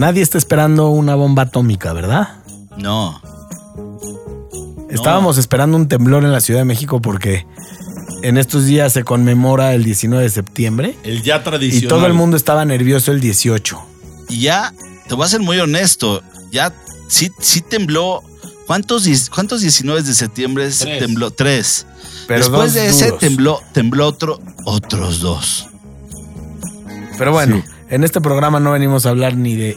Nadie está esperando una bomba atómica, ¿verdad? No. Estábamos esperando un temblor en la Ciudad de México porque en estos días se conmemora el 19 de septiembre El ya y tradicional. todo el mundo estaba nervioso el 18. Y ya, te voy a ser muy honesto, ya sí, sí tembló. ¿Cuántos, ¿Cuántos 19 de septiembre se Tres. tembló? Tres. Pero Después de ese duros. tembló, tembló otro, otros dos. Pero bueno, en este programa no venimos a hablar ni de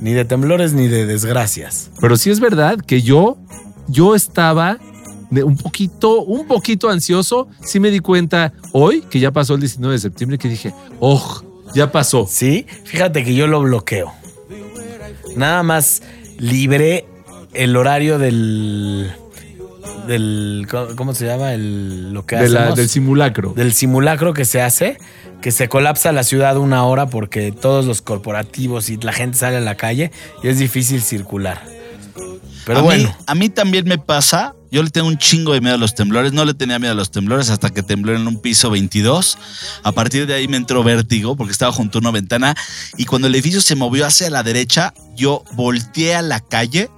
ni de temblores ni de desgracias. Pero sí es verdad que yo, yo estaba de un poquito, un poquito ansioso. Sí me di cuenta hoy que ya pasó el 19 de septiembre que dije, oh, ya pasó. Sí, fíjate que yo lo bloqueo. Nada más libré el horario del del ¿cómo- ¿cómo se llama? El lo que De la- hacemos? del simulacro. del simulacro que se hace, que se colapsa la ciudad una hora porque todos los corporativos y la gente sale a la calle y es difícil circular. Pero a bueno, Mí, a mí también me pasa. Yo le tengo un chingo de miedo a los temblores. No le tenía miedo a los temblores hasta que tembló en un piso 22. A partir de ahí me entró vértigo porque estaba junto a una ventana. Y cuando el edificio se movió hacia la derecha, yo volteé a la calle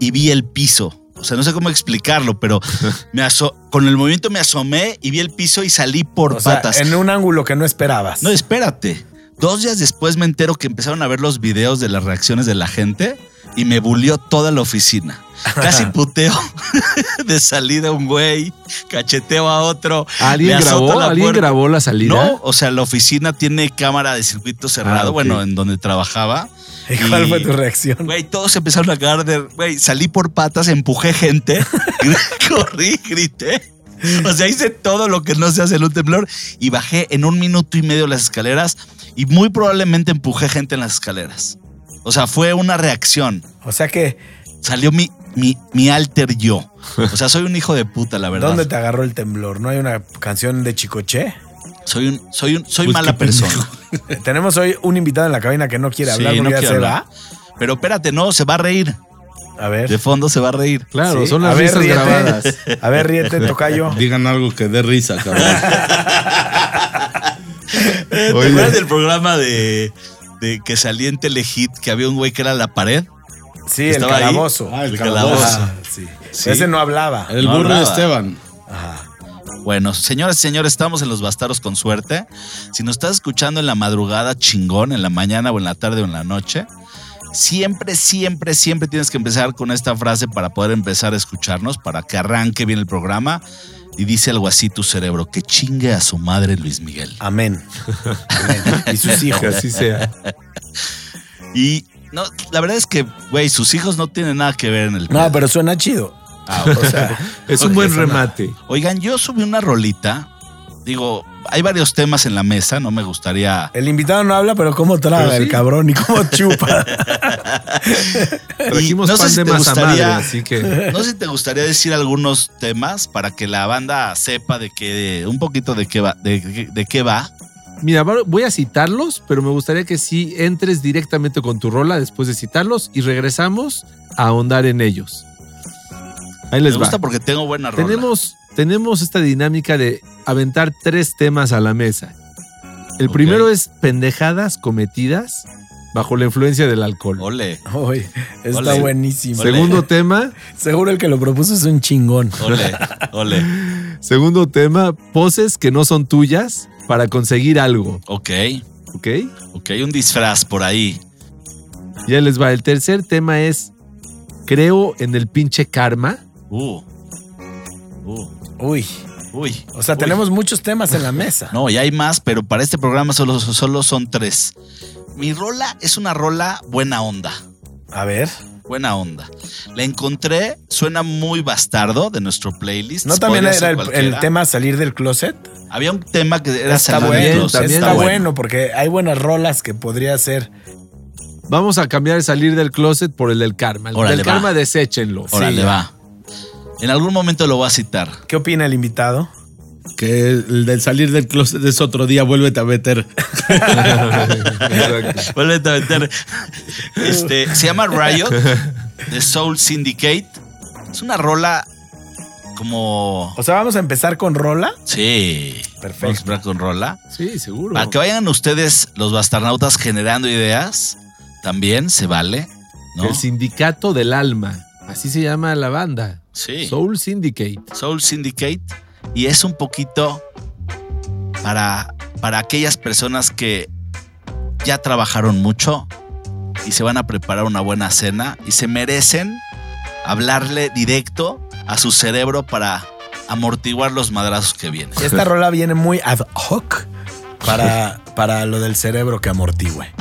y vi el piso. O sea, no sé cómo explicarlo, pero me aso- con el movimiento me asomé y vi el piso y salí por o sea, patas. en un ángulo que no esperabas. No, espérate. Dos días después me entero que empezaron a ver los videos de las reacciones de la gente y me bulió toda la oficina. Casi puteo de salida un güey, cacheteo a otro. ¿Alguien grabó? la ¿Alguien puerta. grabó la salida? No, o sea, la oficina tiene cámara de circuito cerrado, Ah, bueno, en donde trabajaba. ¿Y ¿Cuál Y- fue tu reacción? Güey, todos empezaron a cagar de. Güey, salí por patas, empujé gente, corrí, grité. O sea, hice todo lo que no se hace en un temblor y bajé en un minuto y medio las escaleras y muy probablemente empujé gente en las escaleras. O sea, fue una reacción. O sea que, Salió mi, mi, mi alter yo. O sea, soy un hijo de puta, la verdad. ¿dónde te agarró el temblor? ¿No hay una canción de Chicoche? Soy un, soy un, soy Pues mala persona. Tenemos hoy un invitado en la cabina que no quiere hablar Sí, no se hablar. Pero espérate, no, se va a reír. A ver. De fondo se va a reír. Claro, Sí. son las a risas grabadas. A ver, ríete, tocayo. Digan algo que dé risa, cabrón. ¿Te acuerdas del programa de, de que salía en Telehit que había un güey que era la pared? Sí, el calabozo. Ah, el El calabozo. calabozo. Ah, sí. Sí. Ese no hablaba. El No burro de. Esteban. Bueno, señoras y señores, estamos en Los Bastaros con suerte. Si nos estás escuchando en la madrugada, chingón, en la mañana o en la tarde o en la noche, siempre, siempre, siempre tienes que empezar con esta frase para poder empezar a escucharnos, para que arranque bien el programa. Y dice algo así tu cerebro, que chingue a su madre Luis Miguel. Amén. Amén. Y sus hijos. Que así sea. Y no, la verdad es que, güey, sus hijos no tienen nada que ver en el... No, pero suena chido. Ah, O sea, Es un buen remate. Oigan, yo subí una rolita. Digo, hay varios temas en la mesa, no me gustaría... el invitado no habla, pero cómo traga Pero sí. el cabrón y cómo chupa. Trajimos no sé pan si de te masa madre, gustaría- así que No sé si te gustaría decir algunos temas para que la banda sepa de qué, un poquito de qué va, de, de qué va. Mira, voy a citarlos, pero me gustaría que sí entres directamente con tu rola después de citarlos y regresamos a ahondar en ellos. Ahí les Me va. gusta porque tengo buena rola. Tenemos, tenemos esta dinámica de aventar tres temas a la mesa. El primero es pendejadas cometidas bajo la influencia del alcohol. Ole, Uy, está Ole. buenísimo. Ole. Segundo tema, Seguro el que lo propuso es un chingón. ole, ole. segundo tema, poses que no son tuyas para conseguir algo, Ok, ¿ok? ok, un disfraz por ahí. Ya les va. El tercer tema es creo en el pinche karma. Uh, uh, Uy. uy. O sea, uy. tenemos muchos temas en la mesa. No, y hay más, pero para este programa solo, solo son tres. Mi rola es una rola buena onda. A ver. Buena onda. La encontré, suena muy bastardo de nuestro playlist. ¿No también era el, tema salir del closet? Había un tema que era Está salir del bueno, closet. también está está bueno porque hay buenas rolas que podría ser. Vamos a cambiar el salir del closet por el del karma. El Órale, del va. karma, deséchenlo. Órale, Sí. va. En algún momento lo voy a citar. ¿Qué opina el invitado? Que el del salir del closet es otro día, vuélvete a meter. Vuélvete a meter. Este, se llama Riot, de Soul Syndicate. Es una rola como. O sea, vamos a empezar con Rola. Sí. Perfecto. Vamos a empezar con rola. Sí, seguro. Para que vayan ustedes, los bastarnautas, generando ideas. También se vale. ¿no? El sindicato del alma. Así se llama la banda. Sí. Soul Syndicate. Soul Syndicate. Y es un poquito para, para aquellas personas que ya trabajaron mucho y se van a preparar una buena cena y se merecen hablarle directo a su cerebro para amortiguar los madrazos que vienen. Esta rola viene muy ad hoc para, para lo del cerebro que amortigüe.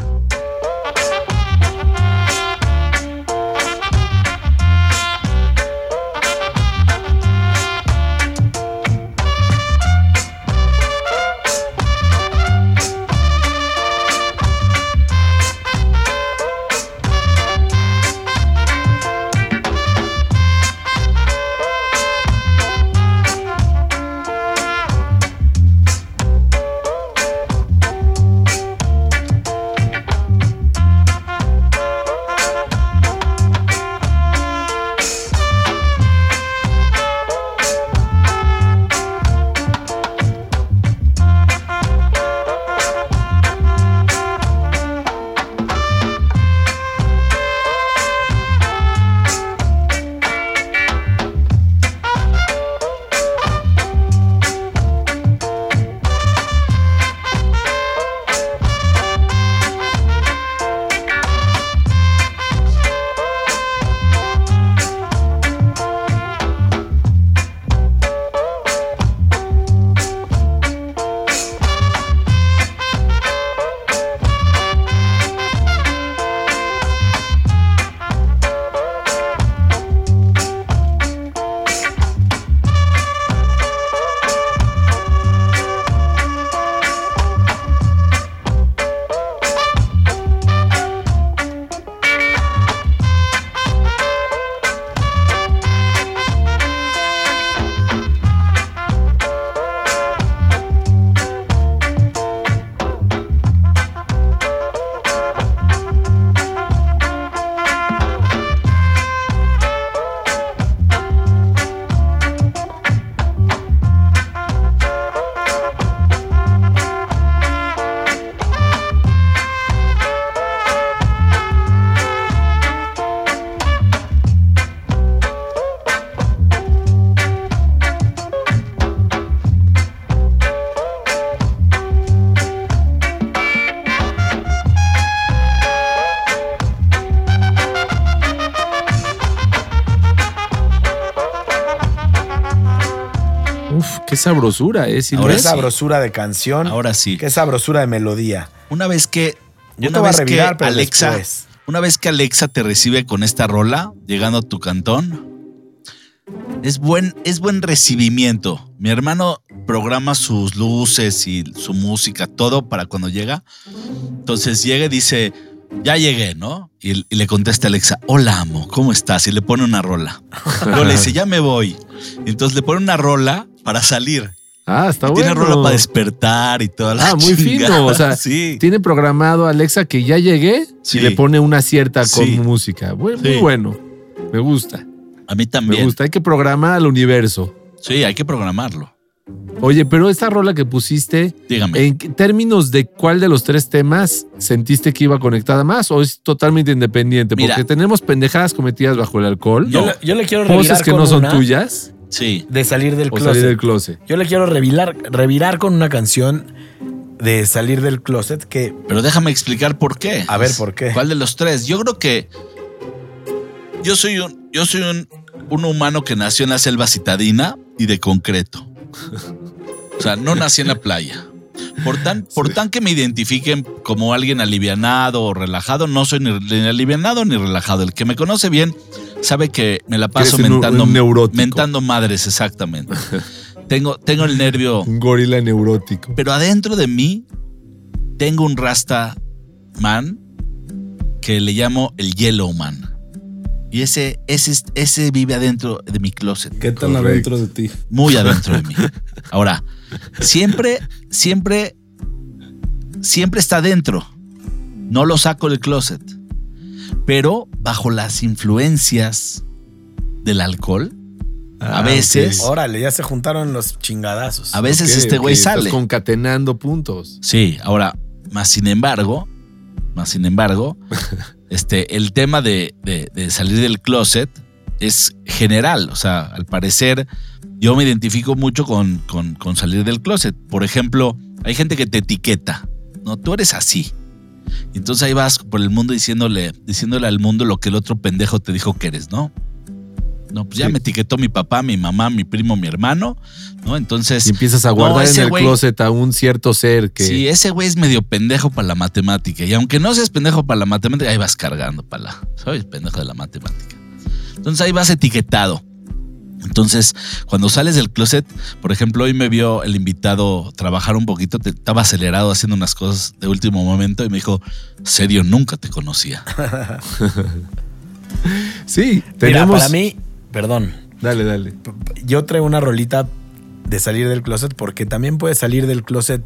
Sabrosura, ¿eh? Ahora Qué sí. sabrosura de canción. Ahora sí. Qué sabrosura de melodía. Una vez que. Yo una te voy a que revirar, pero Alexa. después. Una vez que Alexa te recibe con esta rola, llegando a tu cantón, es buen, es buen recibimiento. Mi hermano programa sus luces y su música, todo para cuando llega. Entonces llega y dice, ya llegué, ¿no? Y, y le contesta a Alexa, hola amo, ¿cómo estás? Y le pone una rola. Luego le dice, ya me voy. Entonces le pone una rola para salir. Ah, está Y bueno. Tiene rola para despertar y toda la Ah, muy chingada. fino. O sea, sí. tiene programado Alexa que ya llegué Sí. y le pone una cierta con Sí. música. Muy, bueno. Me gusta. A mí Me también. gusta. Hay que programar al universo. Sí, hay que programarlo. Oye, pero esta rola que pusiste, Dígame. ¿en términos de cuál de los tres temas sentiste que iba conectada más o es totalmente independiente? Mira. Porque tenemos pendejadas cometidas bajo el alcohol, Yo, No. le, yo le quiero revirar cosas que con no son una tuyas Sí. De salir del o closet. salir del closet. Yo le quiero revirar, revirar con una canción de salir del closet que Pero déjame explicar por qué. A ver, ¿por qué? ¿Cuál de los tres? Yo creo que yo soy un, yo soy un, un humano que nació en la selva citadina y de concreto. O sea, no nací en la playa. Por tan, por tan que me identifiquen como alguien alivianado o relajado, no soy ni, ni alivianado ni relajado. El que me conoce bien sabe que me la paso mentando, mentando madres, exactamente. tengo, tengo el nervio Un gorila neurótico. pero adentro de mí tengo un rasta man que le llamo el Yellow Man. Y ese, ese, ese vive adentro de mi closet. ¿Qué tan adentro de ti? Muy adentro de mí. Ahora, siempre, siempre, siempre está dentro. No lo saco del closet. Pero bajo las influencias del alcohol, Ah, a veces, Órale, ya se juntaron los chingadazos. a veces este güey estás sale. concatenando puntos. Sí, ahora, más sin embargo, más sin embargo, este, el tema de, de- salir del closet es general. O sea, al parecer, yo me identifico mucho con, con- salir del closet. Por ejemplo, hay gente que te etiqueta. No, tú eres así. Entonces ahí vas por el mundo diciéndole, diciéndole al mundo lo que el otro pendejo te dijo que eres, ¿no? No, pues ya Sí. me etiquetó mi papá, mi mamá, mi primo, mi hermano, ¿no? Entonces. Y empiezas a No, guardar en el güey- closet a un cierto ser que. Sí, ese güey es medio pendejo para la matemática. Y aunque no seas pendejo para la matemática, ahí vas cargando para la. Soy pendejo de la matemática. Entonces ahí vas etiquetado. Entonces, cuando sales del closet, por ejemplo, hoy me vio el invitado trabajar un poquito, te- estaba acelerado haciendo unas cosas de último momento y me dijo, serio, nunca te conocía. Sí, Mira, tenemos. para mí, perdón, Dale, dale. yo traigo una rolita de salir del closet porque también puedes salir del closet,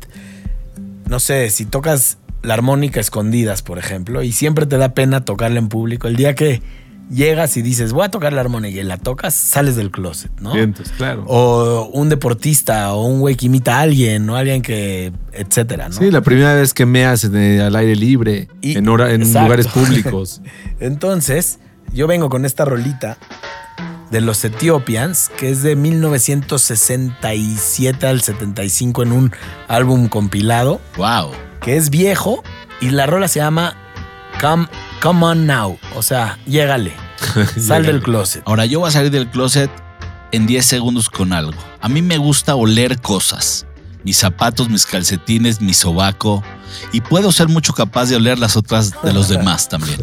no sé, si tocas la armónica escondidas, por ejemplo, y siempre te da pena tocarla en público. El día que llegas y dices, voy a tocar la armónica y la tocas, sales del closet, ¿no? Vientos, claro. O un deportista o un güey que imita a alguien o alguien que, etcétera, ¿no? Sí, la primera vez que me hacen al aire libre, Y- en, hora- en lugares públicos. Entonces, yo vengo con esta rolita de los Ethiopians, que es de 1967 al 75 en un álbum compilado, ¡Wow! que es viejo, y la rola se llama Come, Come On Now, o sea, llégale, sal del closet. Ahora yo voy a salir del closet en 10 segundos con algo. A mí me gusta oler cosas. Mis zapatos, mis calcetines, mi sobaco. Y puedo ser mucho capaz de oler las otras de los demás también.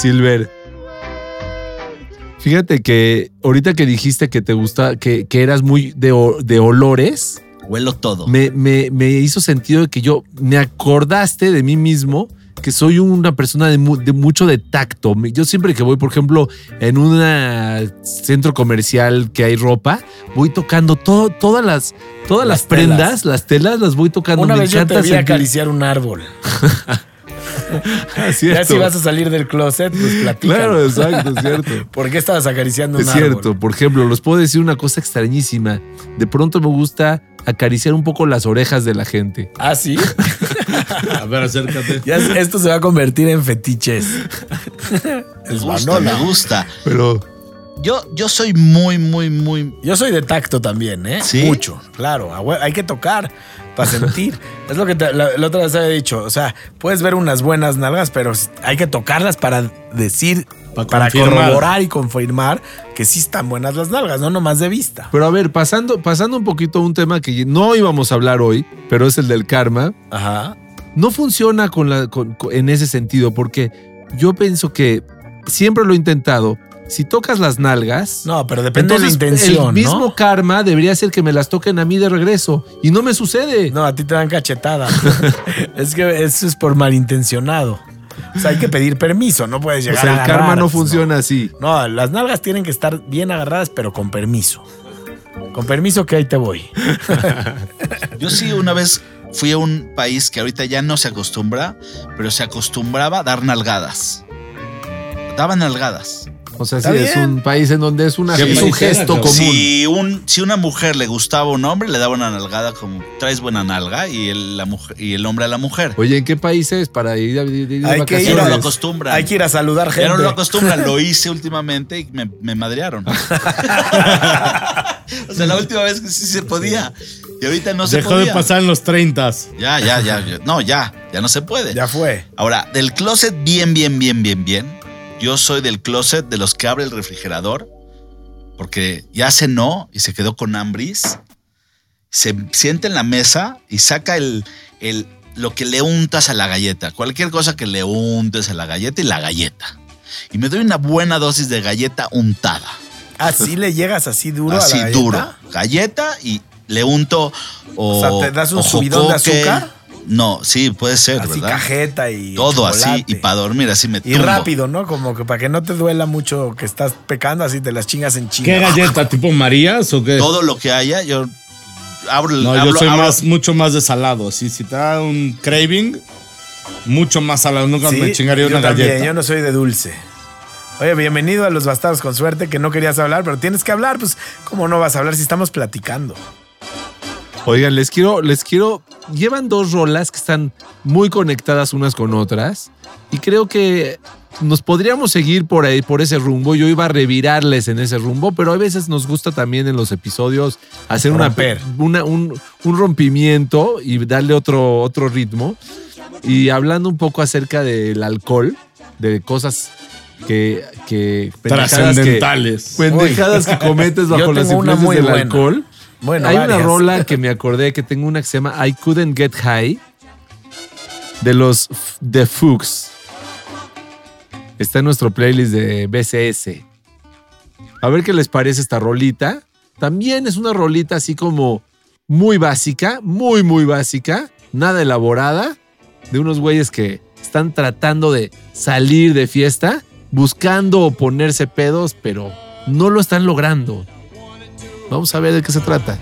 Silver, Fíjate que ahorita que dijiste que te gusta, que, que eras muy de, de olores, Huelo todo. me, me- me hizo sentido de que yo me acordaste de mí mismo que soy una persona de, mu- de mucho de tacto. Yo siempre que voy, por ejemplo, en un centro comercial que hay ropa, voy tocando todo, todas las, todas las, Las prendas, telas. las telas las voy tocando. Una me vez yo te encanta vi sentir- acariciar un árbol. Ah, Ya si vas a salir del closet, pues platícanos. Claro, exacto, es cierto. ¿Por qué estabas acariciando un Es árbol? cierto, por ejemplo, les puedo decir una cosa extrañísima. De pronto me gusta acariciar un poco las orejas de la gente. Ah, sí. A ver, acércate. Ya esto se va a convertir en fetiches. Me Es gusta, me gusta. Pero Yo, yo soy muy, muy, muy. Yo soy de tacto también, ¿eh? ¿Sí? Mucho, claro. Hay que tocar para sentir. es lo que te- la, la otra vez había dicho. O sea, puedes ver unas buenas nalgas, pero hay que tocarlas para decir, Pa para corroborar y confirmar que sí están buenas las nalgas, no nomás de vista. Pero a ver, pasando, pasando un poquito a un tema que no íbamos a hablar hoy, pero es el del karma. Ajá. No funciona con la, con- con- en ese sentido, porque yo pienso que siempre lo he intentado. Si tocas las nalgas, No, pero depende de la intención, el mismo ¿no? karma debería ser que me las toquen a mí de regreso. Y no me sucede. No, a ti te dan cachetada. es que eso es por malintencionado. O sea, hay que pedir permiso, no puedes o llegar sea, a el karma no funciona así. No, las nalgas tienen que estar bien agarradas, pero con permiso. Con permiso que ahí te voy. Yo sí una vez fui a un país que ahorita ya no se acostumbra, pero se acostumbraba a dar nalgadas. Daban nalgadas. O sea, sí, es un país en donde es, una, ¿Qué es un gesto común. Si, un, si una mujer le gustaba a un hombre, le daba una nalgada como traes buena nalga y el, la mujer, y el hombre a la mujer. Oye, ¿en qué país es para ir, a- ir Hay que ir no lo acostumbran. Hay que ir a saludar gente. Ya no lo acostumbran, lo hice últimamente y me, me madrearon. o sea, la última vez que sí se podía. Y ahorita no se Dejó podía. de pasar en los 30. Ya, ya, ya, ya. No, ya, ya no se puede. Ya fue. Ahora, del closet bien, bien, bien, bien, bien. Yo soy del closet de los que abre el refrigerador porque ya cenó y se quedó con hambris. Se sienta en la mesa y saca el, el, lo que le untas a la galleta. Cualquier cosa que le untes a la galleta y la galleta. Y me doy una buena dosis de galleta untada. Así le llegas así duro a así la galleta? duro. Galleta y le unto o. O sea, ¿te das un subidón de azúcar? No, sí, puede ser, Así ¿verdad? cajeta y Todo así y para dormir así me Y tumbo. rápido, ¿no? Como que para que no te duela mucho que estás pecando, así te las chingas en chinga. ¿Qué galleta? ¿Tipo Marías o qué? Todo lo que haya, yo abro el No, yo soy más, mucho más de salado. Sí, si te da un craving, mucho más salado. Nunca Sí, me chingaría yo una también, galleta. Yo no soy de dulce. Oye, bienvenido a Los Bastardos con Suerte, que no querías hablar, pero tienes que hablar. Pues, ¿cómo no vas a hablar si estamos platicando? Oigan, les quiero, les quiero. Llevan dos rolas que están muy conectadas unas con otras. Y creo que nos podríamos seguir por ahí, por ese rumbo. Yo iba a revirarles en ese rumbo, pero a veces nos gusta también en los episodios hacer una, una- un, un rompimiento y darle otro, otro ritmo. Y hablando un poco acerca del alcohol, de cosas que. que pendejadas que- Trascendentales. Pendejadas que cometes bajo las influencias del buena. alcohol. Bueno, Hay varias. una rola que me acordé que tengo una que se llama I Couldn't Get High de los The Fuchs. Está en nuestro playlist de BCS. A ver qué les parece esta rolita. También es una rolita así como muy básica, muy, muy básica, nada elaborada, de unos güeyes que están tratando de salir de fiesta, buscando ponerse pedos, pero no lo están logrando. Vamos a ver de qué se trata.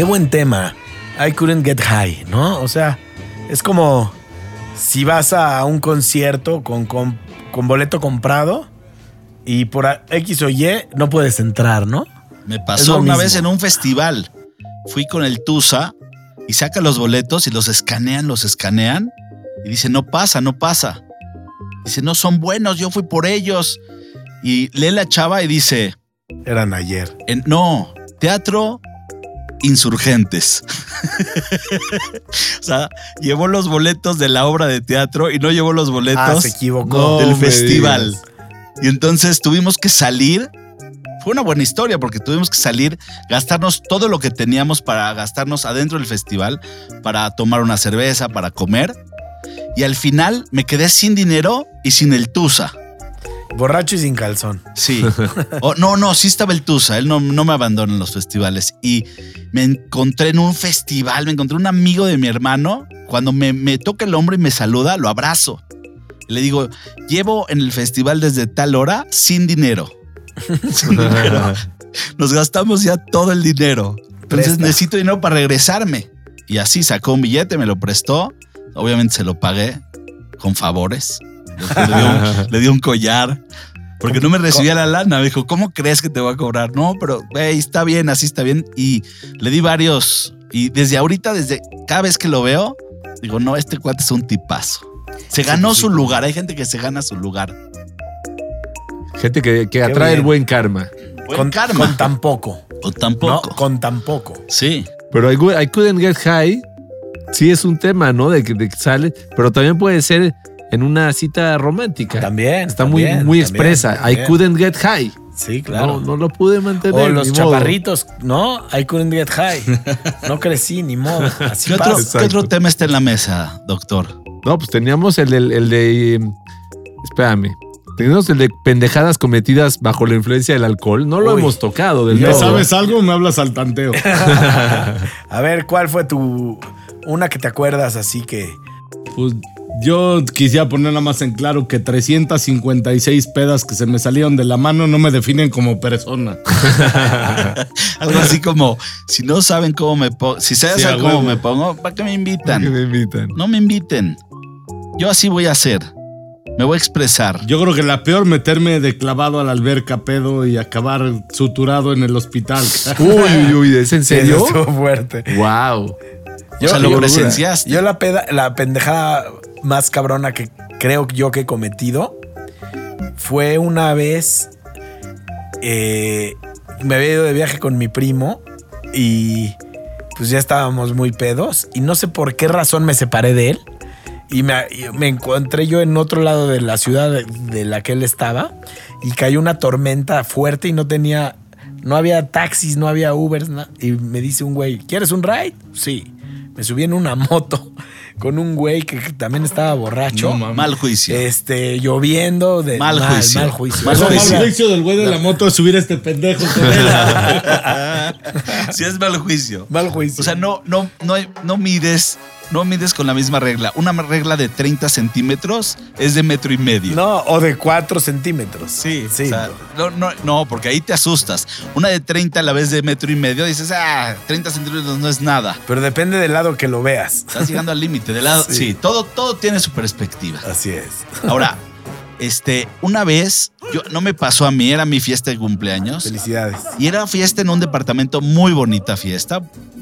Qué buen tema. I couldn't get high, ¿no? O sea, es como si vas a un concierto con, con, con boleto comprado y por X o Y no puedes entrar, ¿no? Me pasó una mismo. vez en un festival. Fui con el Tusa y saca los boletos y los escanean, los escanean. Y dice, no pasa, no pasa. Dice, no son buenos, yo fui por ellos. Y lee la chava y dice, Eran ayer. en- no, teatro insurgentes. o sea, llevó los boletos de la obra de teatro y no llevó los boletos Ah, se equivocó. No. del festival. digas. Y entonces tuvimos que salir. Fue una buena historia porque tuvimos que salir, gastarnos todo lo que teníamos para gastarnos adentro del festival, para tomar una cerveza, para comer. Y al final me quedé sin dinero y sin el Tusa. Borracho y sin calzón. Sí. Oh, no, no, sí estaba el Tusa. Él no, no me abandona en los festivales. Y me encontré en un festival, me encontré un amigo de mi hermano. Cuando me, me toca el hombro y me saluda, lo abrazo. Le digo, llevo en el festival desde tal hora sin dinero. Sin dinero. Nos gastamos ya todo el dinero. Entonces Presta. necesito dinero para regresarme. Y así sacó un billete, me lo prestó. Obviamente se lo pagué con favores. Le dio un, le dio un collar. Porque no me recibía la lana. Me dijo, ¿cómo crees que te voy a cobrar? No, pero hey, está bien, así está bien. Y le di varios. Y desde ahorita, desde cada vez que lo veo, digo, no, este cuate es un tipazo. Se ganó su lugar. Hay gente que se gana su lugar. Gente que, que atrae bien. el buen karma. Buen con, karma. con tan poco. o No, tampoco. con tan poco. Sí. Pero I, I couldn't get high. Sí es un tema, ¿no? De que, de que sale. Pero también puede ser en una cita romántica. También. Está también, muy, muy también, expresa. también. I couldn't get high. Sí, claro. No, no lo pude mantener. o los modo. chaparritos, ¿no? I couldn't get high. No crecí, ni modo. Así ¿Qué otro, qué otro tema está en la mesa, doctor? No, pues teníamos el, del- el de. eh, Espérame. Teníamos el de pendejadas cometidas bajo la influencia del alcohol. No lo Uy. hemos tocado del ¿Ya todo. sabes algo? Me hablas al tanteo. A ver, ¿cuál fue tu. Una que te acuerdas así que. Pues yo quisiera poner nada más en claro que 356 pedas que se me salieron de la mano no me definen como persona. Algo así como, si no saben cómo me pongo, si Sí, a cómo huevo. me pongo, ¿para qué me Que invitan? me invitan. No me inviten. Yo así voy a hacer. Me voy a expresar. Yo creo que la peor meterme de clavado a la alberca pedo y acabar suturado en el hospital. Uy, uy, uy. ¿Es en serio? Estuvo fuerte. Wow. o sea, lo presenciaste. Yo la, peda, la pendejada más cabrona que creo yo que he cometido fue una vez. eh, me había ido de viaje con mi primo y pues ya estábamos muy pedos y no sé por qué razón me separé de él y me, me encontré yo en otro lado de la ciudad de, la que él estaba y cayó una tormenta fuerte y no tenía, no había taxis, no había Ubers na- y me dice un güey, ¿quieres un ride? Sí. Me subí en una moto con un güey que también estaba borracho. No. Mal juicio. este, lloviendo de Mal juicio. Mal juicio. Mal juicio. habla- juicio del güey de la moto es subir a este pendejo con él. Si es mal juicio. Mal juicio. O sea, no, no, no, hay- no mides, no mides con la misma regla. Una regla de 30 centímetros es de metro y medio. No, o de 4 centímetros. Sí, sí. o sea, no, no, no, porque ahí te asustas. Una de 30 a la vez de metro y medio, dices, ah, 30 centímetros no es nada. Pero depende del lado que lo veas. Estás llegando al límite. De lado, Sí. sí, todo, todo tiene su perspectiva. Así es. Ahora, este, una vez, yo, no me pasó a mí, era mi fiesta de cumpleaños. Felicidades. Y era fiesta en un departamento, muy bonita fiesta,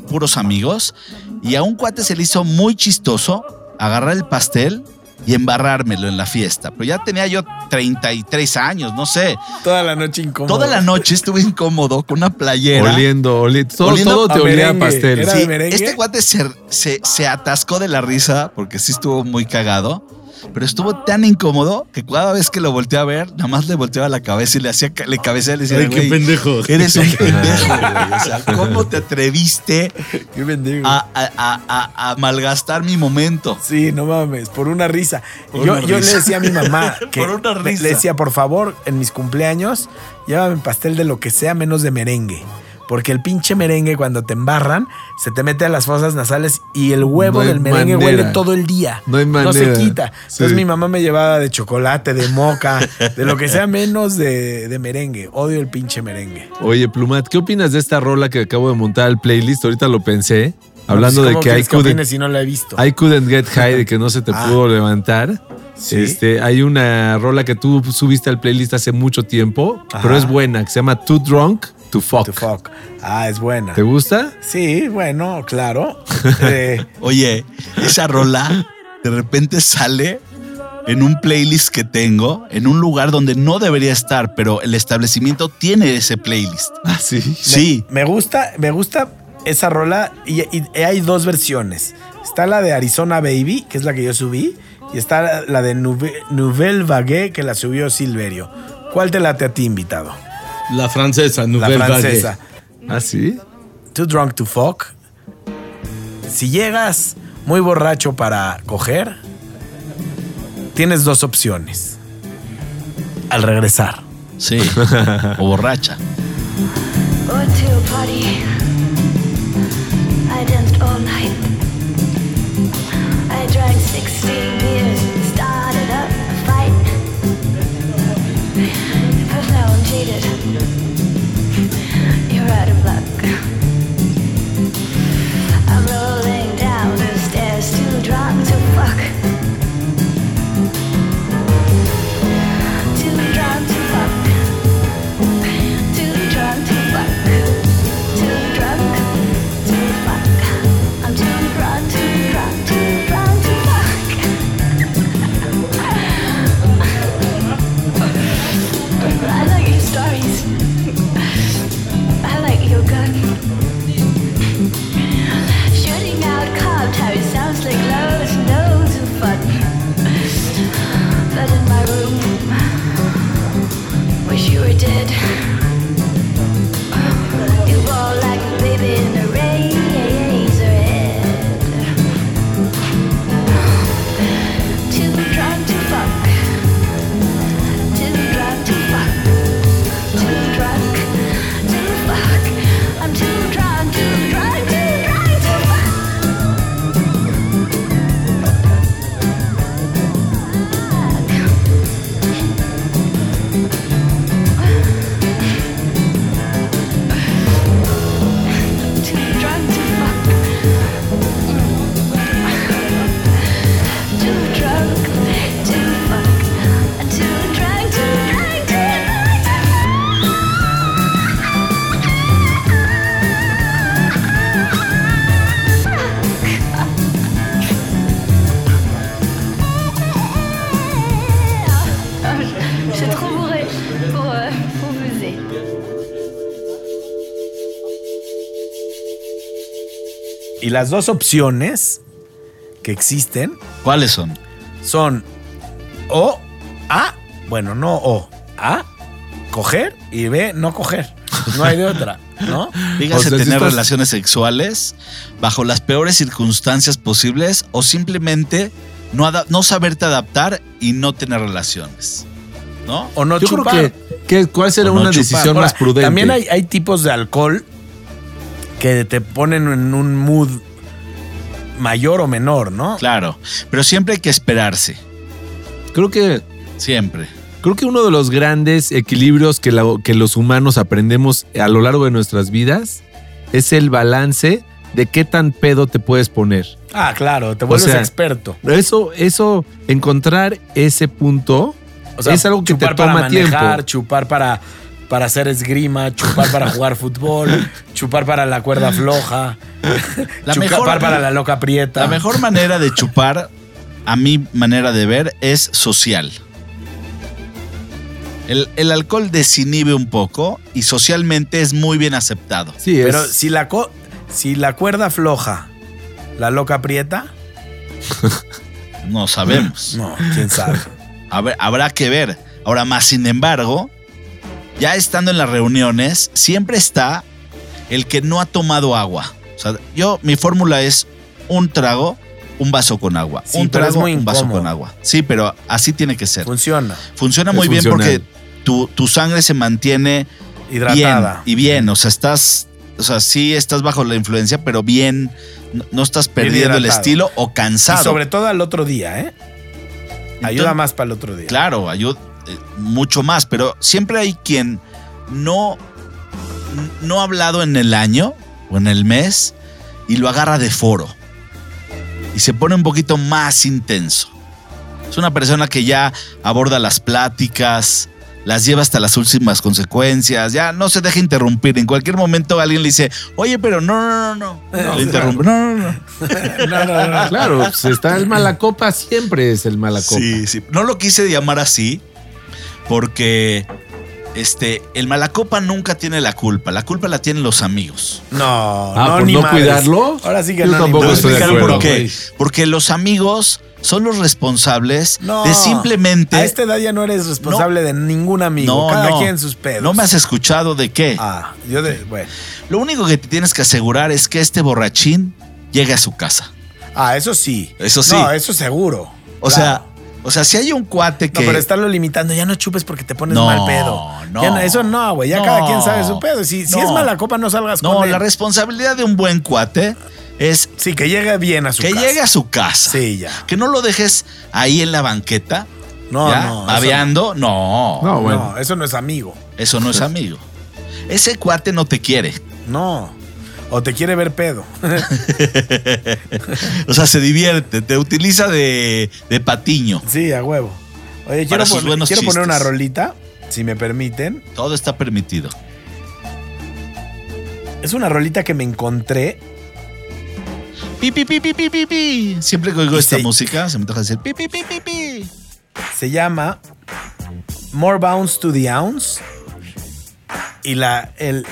puros amigos. Y a un cuate se le hizo muy chistoso agarrar el pastel y embarrármelo en la fiesta. Pero ya tenía yo 33 años, no sé. Toda la noche incómodo. Toda la noche estuve incómodo con una playera. Oliendo, oliendo. Todo, Oliendo todo te a olía a pastel. Sí, este cuate se, se, se atascó de la risa porque sí estuvo muy cagado. Pero estuvo tan incómodo que cada vez que lo volteé a ver, nada más le volteaba la cabeza y le hacía, le cabeceaba y le decía, Ay, qué "Güey, pendejo. Eres un pendejo, güey. O sea, ¿cómo te atreviste Qué a, a- a- a- a malgastar mi momento? Sí, no mames, por una risa. Por yo una yo risa. le decía a mi mamá que Por una risa. le decía, por favor, en mis cumpleaños, llévame pastel de lo que sea menos de merengue. Porque el pinche merengue, cuando te embarran, se te mete a las fosas nasales y el huevo No del merengue manera. huele todo el día. No hay se manera. quita. Entonces mi mamá me llevaba de chocolate, de moca, de lo que sea menos de, de merengue. Odio el pinche merengue. Oye, Plumat, ¿qué opinas de esta rola que acabo de montar al playlist? Ahorita lo pensé. Hablando Pues, de ¿cómo que I que couldn't, si no la he visto? I couldn't get high, de que no se te Ah. pudo levantar. Sí. Este, hay una rola que tú subiste al playlist hace mucho tiempo, Ajá. pero es buena, que se llama Too Drunk to Fuck. To fuck. Ah, es buena. ¿Te gusta? Sí, bueno, claro. Eh, Oye, esa rola de repente sale en un playlist que tengo, en un lugar donde no debería estar, pero el establecimiento tiene ese playlist. Ah, sí. Sí. Me gusta, me gusta esa rola y, y hay dos versiones. Está la de Arizona Baby, que es la que yo subí, y está la, de Nouve- Nouvelle Vague, que la subió Silverio. ¿Cuál te late a ti, invitado? La francesa, La Nouvelle Vague. francesa. Ah, sí. Too drunk to fuck. Si llegas muy borracho para coger, tienes dos opciones. Al regresar. Sí. o borracha. A party. Y las dos opciones que existen ¿Cuáles son? son o A, bueno, no o A, coger y B, no coger. No hay de otra, ¿no? Dígase O sea, si tener estás- relaciones sexuales bajo las peores circunstancias posibles o simplemente no, no saberte adaptar y no tener relaciones. ¿No? O no Yo chupar. creo que, que ¿cuál será no una chupar. decisión Ahora, más prudente? También hay, hay tipos de alcohol que te ponen en un mood mayor o menor, ¿no? Claro. Pero siempre hay que esperarse. Creo que Siempre. Creo que uno de los grandes equilibrios que, la- que los humanos aprendemos a lo largo de nuestras vidas es el balance de qué tan pedo te puedes poner. Ah, claro, te vuelves sea, experto. Eso, eso, encontrar ese punto O sea, es algo que te chupar para toma manejar, tiempo. chupar para, para hacer esgrima, chupar para jugar fútbol, chupar para la cuerda floja, La chupar mejor- para la loca prieta. La mejor manera de chupar, a mi manera de ver, es social. El, el alcohol desinhibe un poco y socialmente es muy bien aceptado. Sí, Pero es, si la, co- si la cuerda floja, la loca aprieta, No sabemos. no, quién sabe. A ver, habrá que ver. Ahora más, sin embargo, ya estando en las reuniones, siempre está el que no ha tomado agua. O sea, yo, mi fórmula es un trago, un vaso con agua. Sí, un pero es trago, muy un vaso con agua. Sí, pero así tiene que ser. Funciona. Funciona Es muy bien funcional. porque tu, tu sangre se mantiene Hidratada. bien y bien. O sea, estás o sea, sí estás bajo la influencia, pero bien, no, no estás perdiendo el estilo o cansado. Y sobre todo al otro día, ¿eh? Ayuda Entonces- más para el otro día. Claro, ayuda mucho más, pero siempre hay quien no, no ha hablado en el año o en el mes y lo agarra de foro y se pone un poquito más intenso. Es una persona que ya aborda las pláticas, las lleva hasta las últimas consecuencias, ya no se deja interrumpir. En cualquier momento alguien le dice, oye, pero no, no, no, no. Le interrumpe. No, no, no. No, no, no. Claro, pues está el malacopa, siempre es el malacopa. Sí, sí. No lo quise llamar así porque este, el malacopa nunca tiene la culpa. La culpa la tienen los amigos. No, Ah, no, ¿por ni no madres. cuidarlo? Ahora sí que Yo no, tampoco Te voy a madres. estoy de explicar acuerdo. por qué. Porque los amigos son los responsables No. de simplemente. A esta edad ya no eres responsable de ningún amigo. No, Cada no. quien sus pedos. No me has escuchado de qué. Ah, yo de. Bueno. Lo único que te tienes que asegurar es que este borrachín llegue a su casa. Ah, eso sí. Eso sí. No, eso seguro. O Claro. sea, o sea, si hay un cuate que. No, pero estarlo limitando, ya no chupes porque te pones No, mal pedo. no. Ya eso no, güey. Ya No. cada quien sabe su pedo. Si, si No. es mala copa, no salgas no, con él. la responsabilidad de un buen cuate es Sí, que llegue bien a su que casa. llegue a su casa. Sí, ya. Que no lo dejes ahí en la banqueta. No, ya, no. babeando. No, No, no. bueno. No, eso no es amigo. Eso no es amigo. Ese cuate no te quiere. No. O te quiere ver pedo. O sea, se divierte, te utiliza de, de patiño. sí, a huevo. Oye, quiero, pon- quiero poner una rolita, si me permiten. Todo está permitido. Es una rolita que me encontré. Pi, pi, pi, pi, pi, pi, pi. Siempre que oigo Y esta se- música, se me toca decir pi, pi, pi, pi, pi. Se llama More Bounce to the Ounce. Y la, el,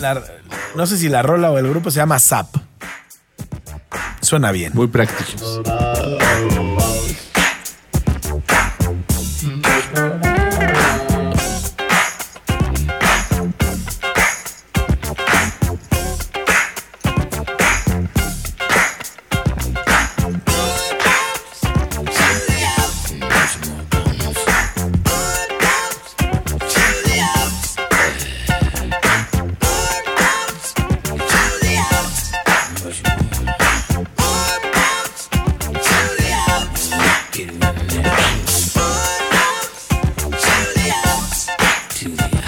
la- no sé si la rola o el grupo se llama Zap. Suena bien. Muy prácticos. More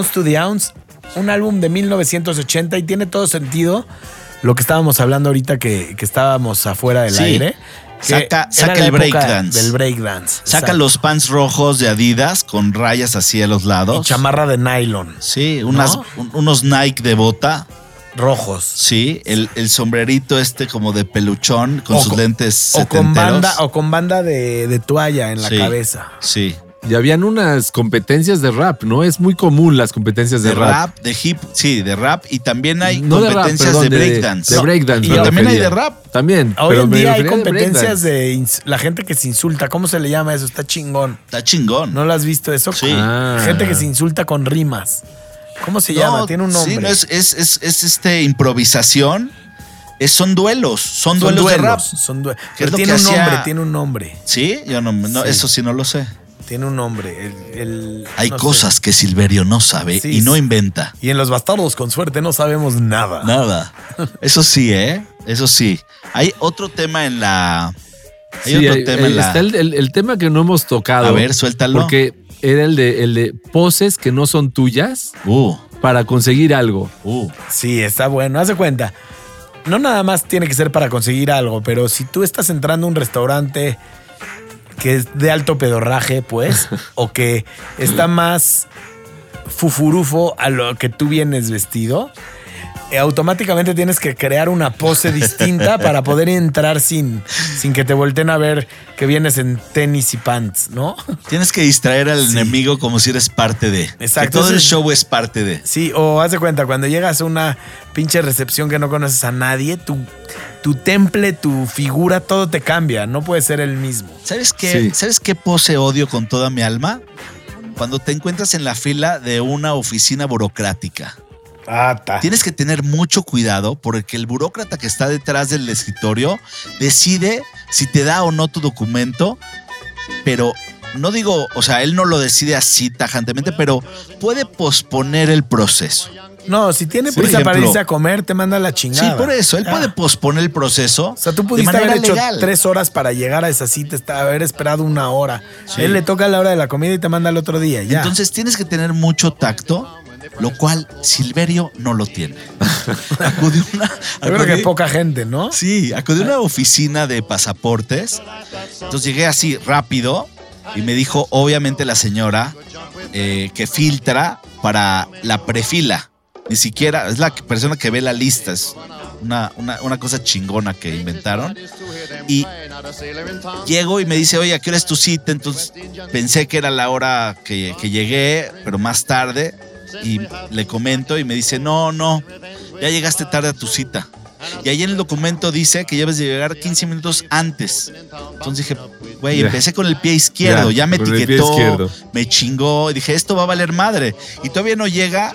Bounce to the Ounce, un álbum de 1980 y tiene todo sentido lo que estábamos hablando ahorita que, que estábamos afuera del Sí. aire. Saca- el breakdance. Del breakdance. Saca exacto. los pants rojos de Adidas con rayas así a los Y lados. chamarra de nylon. Sí, unas, ¿No? un- unos Nike de bota. Rojos. Sí, el, el sombrerito este como de peluchón con O sus con- lentes O con banda, o con banda de, de toalla en la Sí. cabeza. Sí, Y habían unas competencias de rap, ¿no? Es muy común las competencias de, de rap. rap, de hip, sí, de rap y también hay No competencias de breakdance. De, breakdance. Y me también hay de rap. También. Hoy pero en día hay de competencias de, la gente que se insulta. ¿Cómo se le llama eso? Está chingón. Está chingón. ¿No lo has visto eso? Sí. Ah. Gente que se insulta con rimas. ¿Cómo se No, llama? Tiene un nombre. Sí, no, es, es, es, es, este improvisación. Es, son duelos. Son, Son duelos, de rap. Son due- ¿Qué es Pero tiene un hacía- nombre, tiene un nombre. Sí, yo no, no, Sí. eso sí no lo sé. Tiene un nombre. El- el- Hay no sé. cosas que Silverio no sabe Sí, y no inventa. Y en los bastardos, con suerte, no sabemos nada. Nada. Eso sí, ¿eh? Eso sí. Hay otro tema en la. Hay Sí, otro hay- tema hay- en la. está el, el- el tema que no hemos tocado. A ver, suéltalo. Porque era el de, el de poses que no son tuyas Uh, para conseguir algo. uh. Sí, está bueno. Haz de cuenta. No nada más tiene que ser para conseguir algo, pero si tú estás entrando a un restaurante que es de alto pedorraje, pues, o que está más fufurufo a lo que tú vienes vestido, automáticamente tienes que crear una pose distinta para poder entrar sin, sin que te volteen a ver que vienes en tenis y pants, ¿no? Tienes que distraer al enemigo como si eres parte de. Exacto. Que todo el show es parte de. Sí, o haz de cuenta, cuando llegas a una pinche recepción que no conoces a nadie, tu, tu temple, tu figura, todo te cambia. No puede ser el mismo. ¿Sabes qué? Sí. ¿Sabes qué pose odio con toda mi alma? Cuando te encuentras en la fila de una oficina burocrática. Tienes que tener mucho cuidado porque el burócrata que está detrás del escritorio decide si te da o no tu documento, pero no digo, o sea, él no lo decide así tajantemente, pero puede posponer el proceso. No, si tiene Sí, prisa para irse a comer, te manda la Sí, chingada. por eso, él Ah. puede posponer el proceso. O sea, tú pudiste haber hecho legal. tres horas para llegar a esa cita, haber esperado una hora. Sí. Él le toca la hora de la comida y te manda el otro día. Ya. Entonces tienes que tener mucho tacto, lo cual Silverio no lo tiene. Acudió a una, Yo creo que poca gente, ¿no? Sí, acudí a una oficina de pasaportes. Entonces llegué así rápido y me dijo, obviamente, la señora eh, que filtra para la prefila. Ni siquiera, es la persona que ve la lista. Es una, una- una cosa chingona que inventaron. Y llego y me dice, oye, ¿a qué hora es tu cita? Entonces pensé que era la hora que, que llegué, pero más tarde. Y le comento y me dice, no, no, ya llegaste tarde a tu cita. Y ahí en el documento dice que debes de llegar 15 minutos antes. Entonces dije, güey, empecé con el pie izquierdo, Ya, ya, me con el pie etiquetó, izquierdo. me chingó, y dije, esto va a valer madre. Y todavía no llega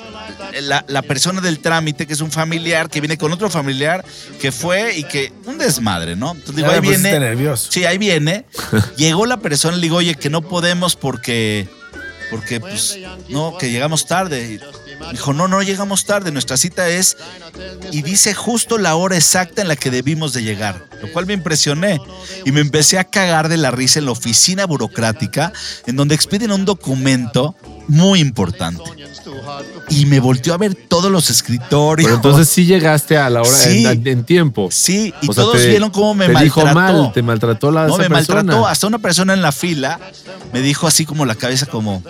la, la persona del trámite, que es un familiar, que viene con otro familiar, que fue y que un desmadre, ¿no? Entonces digo, Ya ahí pusiste viene. nervioso. Sí, ahí viene. Llegó la persona, le digo, oye, que no podemos porque, porque, pues, no, que llegamos tarde. Dijo, no, no llegamos tarde, nuestra cita es, y dice justo la hora exacta en la que debimos de llegar, lo cual me impresioné. Y me empecé a cagar de la risa en la oficina burocrática, en donde expiden un documento muy importante. Y me volteó a ver todos los escritorios. Pero entonces sí llegaste a la hora Sí. en, en tiempo. Sí, y O sea, todos te- vieron cómo me te maltrató. dijo mal, te maltrató la No, me persona. maltrató. Hasta una persona en la fila me dijo así como la cabeza como,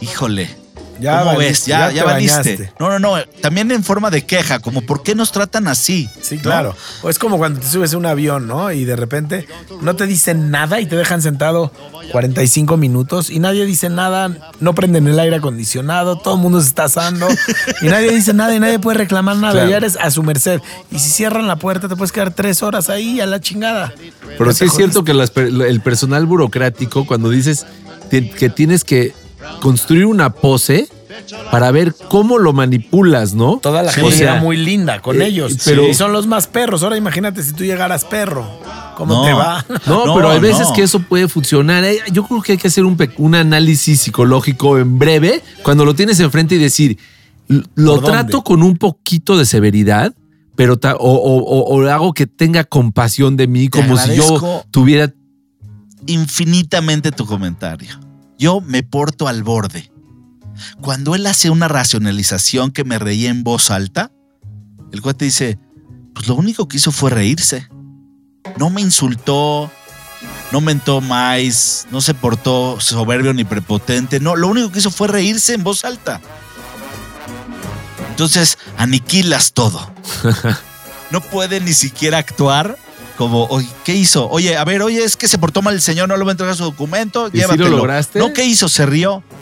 híjole. Ya ¿Cómo valiste, ves? Ya, ya ya, te valiste. bañaste. No, no, no. También en forma de queja, como ¿por qué nos tratan así? Sí, ¿No? claro. O es como cuando te subes a un avión, ¿no? Y de repente no te dicen nada y te dejan sentado 45 minutos y nadie dice nada, no prenden el aire acondicionado, todo el mundo se está asando y nadie dice nada y nadie puede reclamar nada. Claro. Ya eres a su merced. Y si cierran la puerta, te puedes quedar tres horas ahí a la chingada. Pero sí es cierto que las el personal burocrático, cuando dices que tienes que construir una pose para ver cómo lo manipulas, ¿no? Toda la Sí. gente O sea, era muy linda con eh, ellos. pero- y son los más perros. Ahora imagínate si tú llegaras perro. ¿Cómo No. te va? No, No, pero hay veces no. que eso puede funcionar. Eh, Yo creo que hay que hacer un, análisis psicológico en breve cuando lo tienes enfrente y decir, "L- lo trato con un poquito de severidad, pero ta- o, o- o- o hago que tenga compasión de mí como si yo tuviera... Infinitamente tu comentario. Yo me porto al borde. Cuando él hace una racionalización que me reía en voz alta, el cuate dice, pues lo único que hizo fue reírse. No me insultó, no mentó más, no se portó soberbio ni prepotente. No, lo único que hizo fue reírse en voz alta. Entonces, aniquilas todo. No puede ni siquiera actuar como, "Oye, ¿qué hizo? Oye, a ver, oye, es que se portó mal el señor, no le va a entregar su documento, ¿Y sí lo lograste? No, ¿qué hizo? Se rió.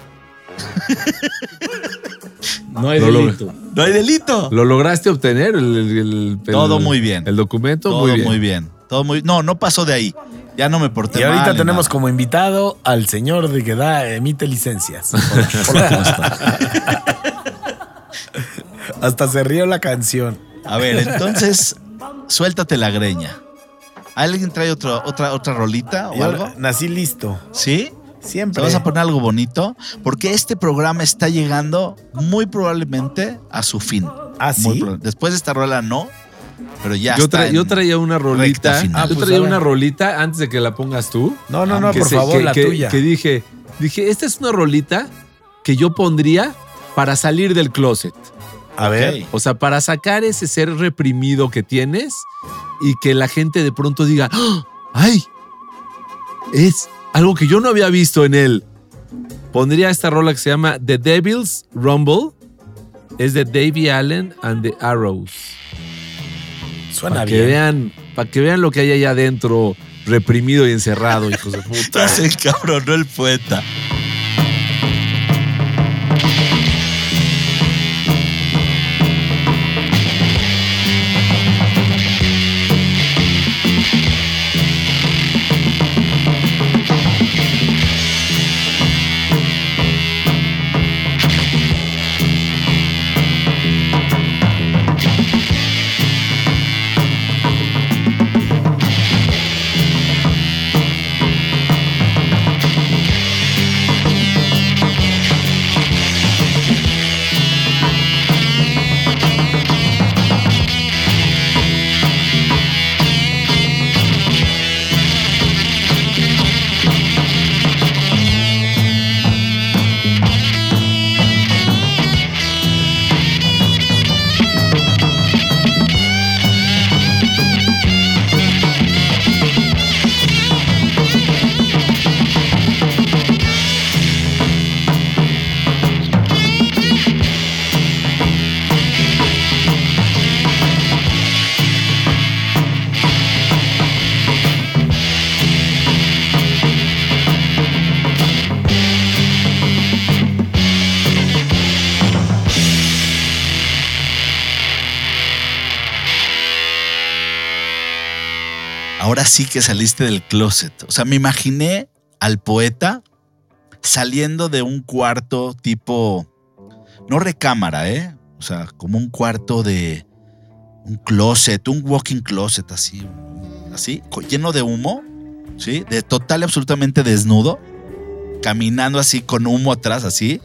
No hay No lo- delito. No hay delito. ¿Lo lograste obtener? El, el- el- el- Todo muy bien. El documento, Todo muy bien. Todo muy No, no pasó de ahí. Ya no me porté Y ahorita mal tenemos nada. como invitado al señor de que da, emite licencias. ¿cómo está? Hasta se rió la canción. A ver, entonces, suéltate la greña. ¿Alguien trae otro, otra, otra rolita o Yo algo? nací listo. ¿Sí? ¿Te Siempre. vas a poner algo bonito? Porque este programa está llegando muy probablemente a su fin. ¿Ah, sí? Después de esta rola no, pero ya Yo, está yo traía una rolita. final. Ah, yo pues, traía una rolita antes de que la pongas tú. No, no, no, por se- favor, que- la que- tuya. Que dije, dije, esta es una rolita que yo pondría para salir del closet. A ver. O sea, para sacar ese ser reprimido que tienes y que la gente de pronto diga, ¡Ah! ¡ay! Es algo que yo no había visto en él. Pondría esta rola que se llama The Devil's Rumble. Es de Davey Allen and the Arrows. Suena Para que bien. vean, para que vean lo que hay allá adentro reprimido y encerrado, hijos de puta. Ya se encabronó el poeta. Ahora sí que saliste del closet. O sea, me imaginé al poeta saliendo de un cuarto tipo, no recámara, ¿eh? O sea, como un cuarto de un closet, un walking closet así, así, lleno de humo, ¿sí? De total y absolutamente desnudo, caminando así con humo atrás, así,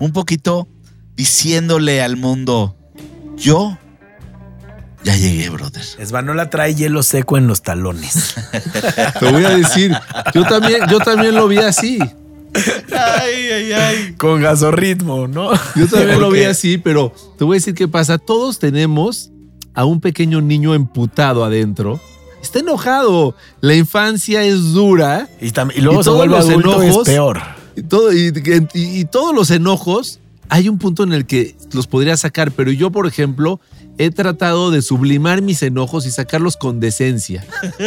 un poquito diciéndole al mundo, yo ya llegué, brother. Esvanola trae hielo seco en los talones. Te voy a decir, yo también, yo también lo vi así. Ay, ay, ay. Con gasorritmo, ¿no? Yo también lo vi así, pero te voy a decir qué pasa. Todos tenemos a un pequeño niño emputado adentro. Está enojado. La infancia es dura. Y, y luego Y se todos vuelve los adulto y enojos- es peor. Y, todo, y, y- y todos los enojos, hay un punto en el que los podría sacar, pero yo, por ejemplo, he tratado de sublimar mis enojos y sacarlos con decencia.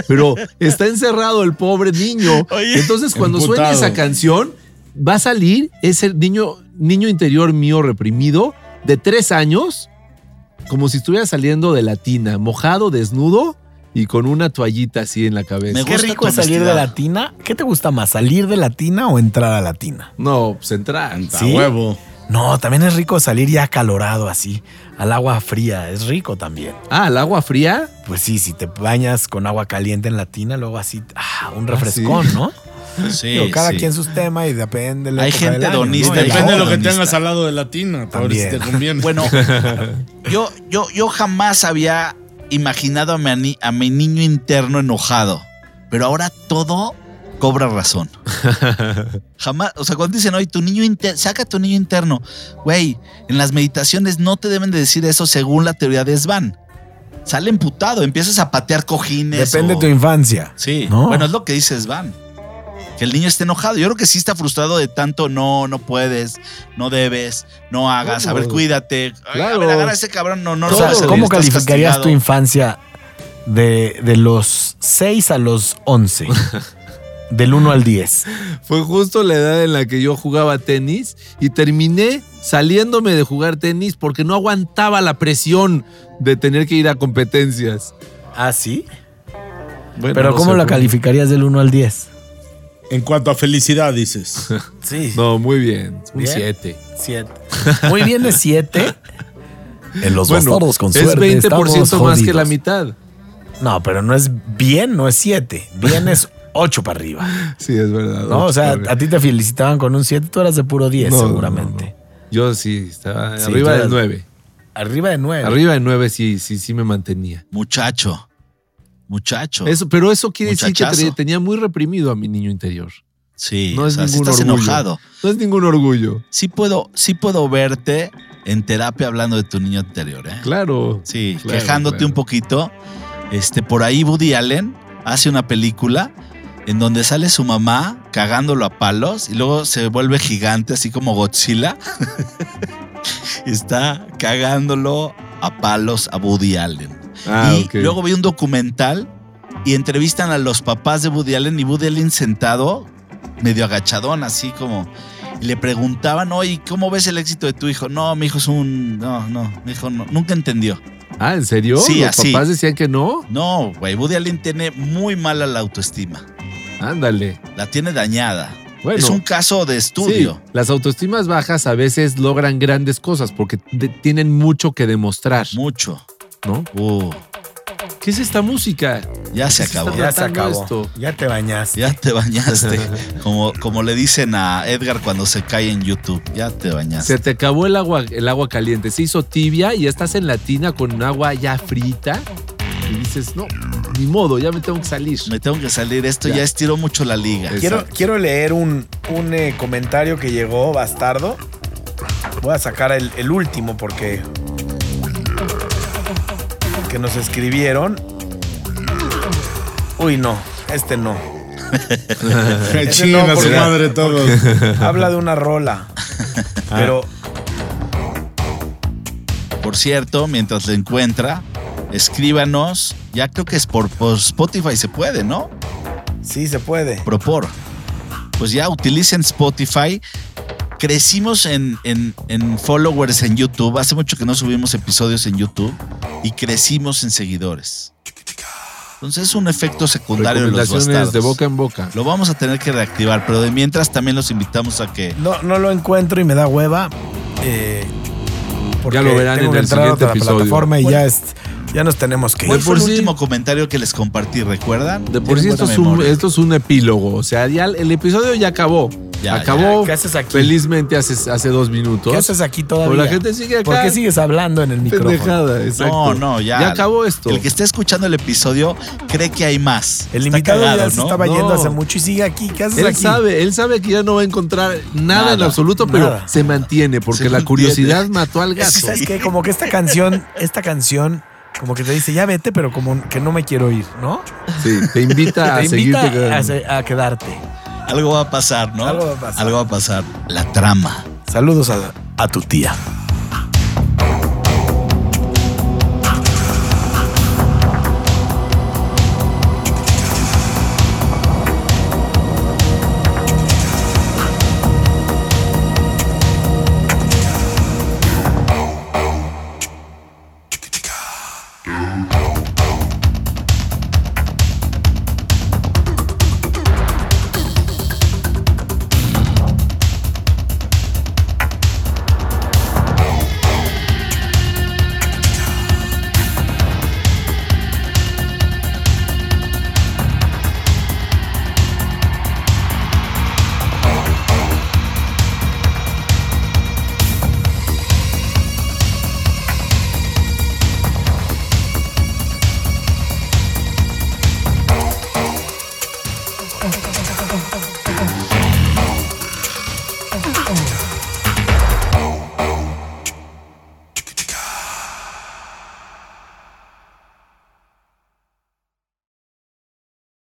Pero está encerrado el pobre niño. Oye. Entonces, cuando suene Emputado. esa canción, va a salir ese niño, niño interior mío reprimido de tres años, como si estuviera saliendo de la tina, mojado, desnudo y con una toallita así en la cabeza. Me Qué gusta rico es salir de la tina. ¿Qué te gusta más, salir de la tina o entrar a la tina? No, pues entrar. A ¿Sí? huevo. No, también es rico salir ya calorado así, al agua fría. Es rico también. Ah, el agua fría. Pues sí, si te bañas con agua caliente en la tina, luego así, ah, un refrescón, ¿no? Sí, Digo, cada sí. quien sus temas y depende. de la Hay gente año, hedonista ¿no? Depende de lo que tengas al lado de la tina, para ver si También. te conviene. Bueno, yo, yo, yo jamás había imaginado a mi, ani- a mi niño interno enojado, pero ahora todo cobra razón. Jamás, o sea, cuando dicen, oye, tu niño interno, saca tu niño interno, güey, en las meditaciones no te deben de decir eso según la teoría de Svan. sale emputado, empiezas a patear cojines. Depende o- de tu infancia. Sí, ¿no? bueno, es lo que dices, Van. Que el niño esté enojado. Yo creo que sí está frustrado de tanto no, no puedes, no debes, no hagas. A ver, cuídate. Ay, A Claro. ver, agarra a ese cabrón. No, no lo a hacer, ¿Cómo calificarías tu infancia de, de los 6 a los 11? Del 1 al 10. Fue justo la edad en la que yo jugaba tenis y terminé saliéndome de jugar tenis porque no aguantaba la presión de tener que ir a competencias. ¿Ah, sí? Bueno, Pero no ¿cómo la calificarías del 1 al 10? En cuanto a felicidad, dices. Sí. No, muy bien. Un Bien. 7. 7. Muy bien de 7. En los Bueno, bastardos con es suerte. 20% estamos más que jodidos. la mitad. No, pero no es bien, no es 7. Bien es 8 para arriba. Sí, es verdad. No, o sea, a ti te felicitaban con un 7, tú eras de puro 10, No, no, seguramente. no, no. Yo sí, estaba Sí, arriba del eras- 9. Arriba de 9. Arriba del 9 sí, sí, sí me mantenía. Muchacho. Muchacho. Eso, pero eso quiere decir que Muchachazo. tenía muy reprimido a mi niño interior. Sí, No o es sea, ningún estás orgullo. enojado. No es ningún orgullo. Sí puedo, sí puedo verte en terapia hablando de tu niño anterior, ¿eh? Claro. Sí, Claro, quejándote claro. un poquito. Este, por ahí Woody Allen hace una película en donde sale su mamá cagándolo a palos y luego se vuelve gigante, así como Godzilla. Y Está cagándolo a palos a Woody Allen. Ah, y luego vi un documental y entrevistan a los papás de Woody Allen y Woody Allen sentado, medio agachadón, así como. Y le preguntaban, oye, ¿cómo ves el éxito de tu hijo? No, mi hijo es un. No, no, mi hijo no, nunca entendió. Ah, ¿en serio? Sí, Los así. papás decían que no. No, güey, Woody Allen tiene muy mala la autoestima. Ándale. La tiene dañada. Bueno. es un caso de estudio. Sí, las autoestimas bajas a veces logran grandes cosas porque de- tienen mucho que demostrar, Mucho. ¿no? Uh, ¿Qué es esta música? ya se ¿Qué se acabó. Ya se acabó. esto? Ya te bañaste. Ya te bañaste. como, como le dicen a Edgar cuando se cae en YouTube. Ya te bañaste. Se te acabó el agua, el agua caliente, se hizo tibia y ya estás en la tina con agua ya frita y dices, no, ni modo, ya me tengo que salir. Me tengo que salir. Esto ya, Ya. estiró mucho la liga. Quiero, quiero leer un, un, eh, comentario que llegó, bastardo. Voy a sacar el, el último porque. Que nos escribieron. Uy, no, este no. A su madre todos. Habla de una rola. Pero Por cierto, mientras le encuentra, escríbanos. Ya creo que es por, por Spotify se puede, ¿no? sí se puede. Propor. Pues ya utilicen Spotify. Crecimos en, en- en followers en YouTube. Hace mucho que no subimos episodios en YouTube. Y crecimos en seguidores. Entonces es un efecto secundario de los bastardos. de boca en boca. Lo vamos a tener que reactivar, pero de mientras también los invitamos a que No, no lo encuentro y me da hueva. eh, porque Ya lo verán tengo en que el entrar a siguiente otra episodio. plataforma y Bueno. ya, es, ya nos tenemos que ¿Cuál ir. fue el por sí- último comentario que les compartí? ¿Recuerdan? De por sí esto es, un, memoria. esto es un epílogo, o sea, ya el episodio ya acabó. Ya, acabó ya. ¿Qué haces aquí? felizmente hace, hace dos minutos. ¿Qué haces aquí todavía? Pero la gente sigue acá. ¿Por qué sigues hablando en el micrófono? Pendejada, exacto. No, no, ya. Ya acabó esto. El que esté escuchando el episodio cree que hay más. El Está invitado cagado, ya se ¿no? estaba No. yendo hace mucho y sigue aquí. ¿Qué haces Él aquí? sabe, él sabe que ya no va a encontrar nada, en absoluto, pero nada. se mantiene porque Se la mantiene. curiosidad mató al gato. ¿Sabes qué? Como que esta canción, esta canción, como que te dice, ya vete, pero como que no me quiero ir, ¿no? Sí, te invita a te invita seguirte quedando. a quedarte. Algo va a pasar, ¿no? Algo va a pasar. Algo va a pasar. La trama. Saludos a, a tu tía.